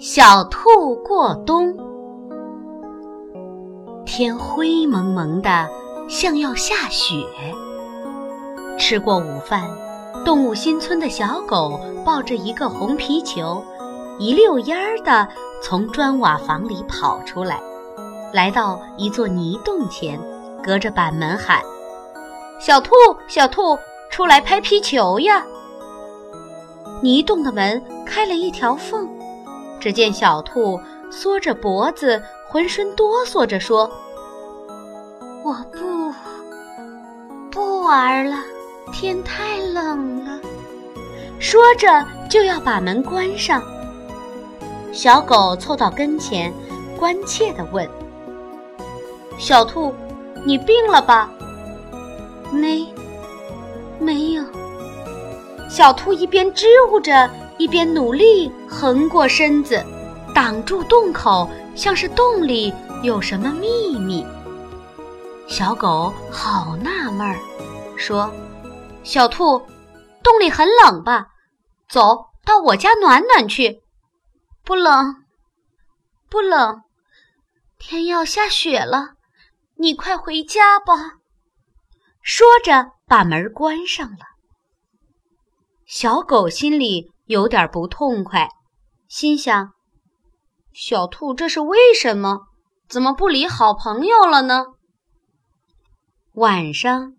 小兔过冬，天灰蒙蒙的，像要下雪。吃过午饭，动物新村的小狗抱着一个红皮球，一溜烟儿的从砖瓦房里跑出来，来到一座泥洞前，隔着板门喊：“小兔，小兔，出来拍皮球呀！”泥洞的门开了一条缝。只见小兔缩着脖子，浑身哆嗦着说：“我不不玩了，天太冷了。”说着就要把门关上。小狗凑到跟前，关切地问：“小兔，你病了吧？”“没，没有。”小兔一边支吾着。一边努力横过身子，挡住洞口，像是洞里有什么秘密。小狗好纳闷儿，说：“小兔，洞里很冷吧？走到我家暖暖去。”“不冷，不冷，天要下雪了，你快回家吧。”说着，把门关上了。小狗心里。有点不痛快，心想：“小兔这是为什么？怎么不理好朋友了呢？”晚上，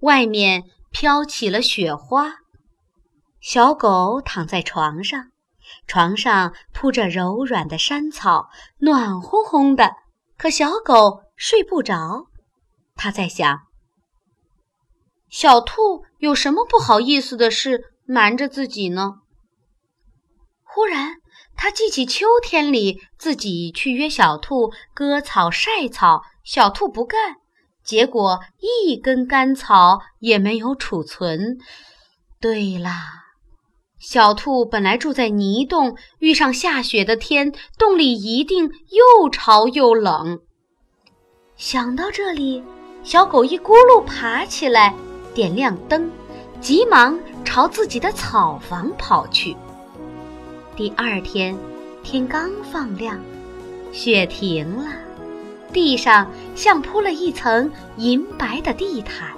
外面飘起了雪花，小狗躺在床上，床上铺着柔软的山草，暖烘烘的。可小狗睡不着，它在想：小兔有什么不好意思的事瞒着自己呢？忽然，他记起秋天里自己去约小兔割草晒草，小兔不干，结果一根干草也没有储存。对啦，小兔本来住在泥洞，遇上下雪的天，洞里一定又潮又冷。想到这里，小狗一咕噜爬起来，点亮灯，急忙朝自己的草房跑去。第二天，天刚放亮，雪停了，地上像铺了一层银白的地毯。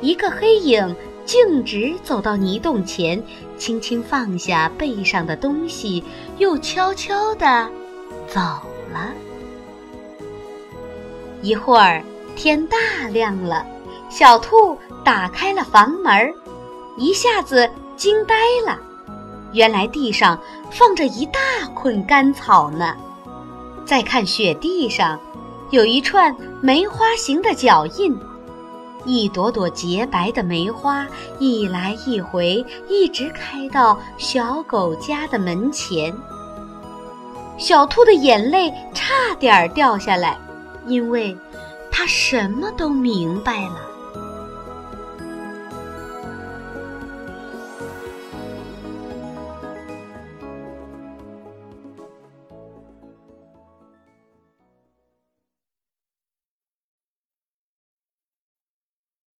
一个黑影径直走到泥洞前，轻轻放下背上的东西，又悄悄地走了。一会儿，天大亮了，小兔打开了房门，一下子惊呆了。原来地上放着一大捆干草呢。再看雪地上，有一串梅花形的脚印，一朵朵洁白的梅花一来一回，一直开到小狗家的门前。小兔的眼泪差点掉下来，因为它什么都明白了。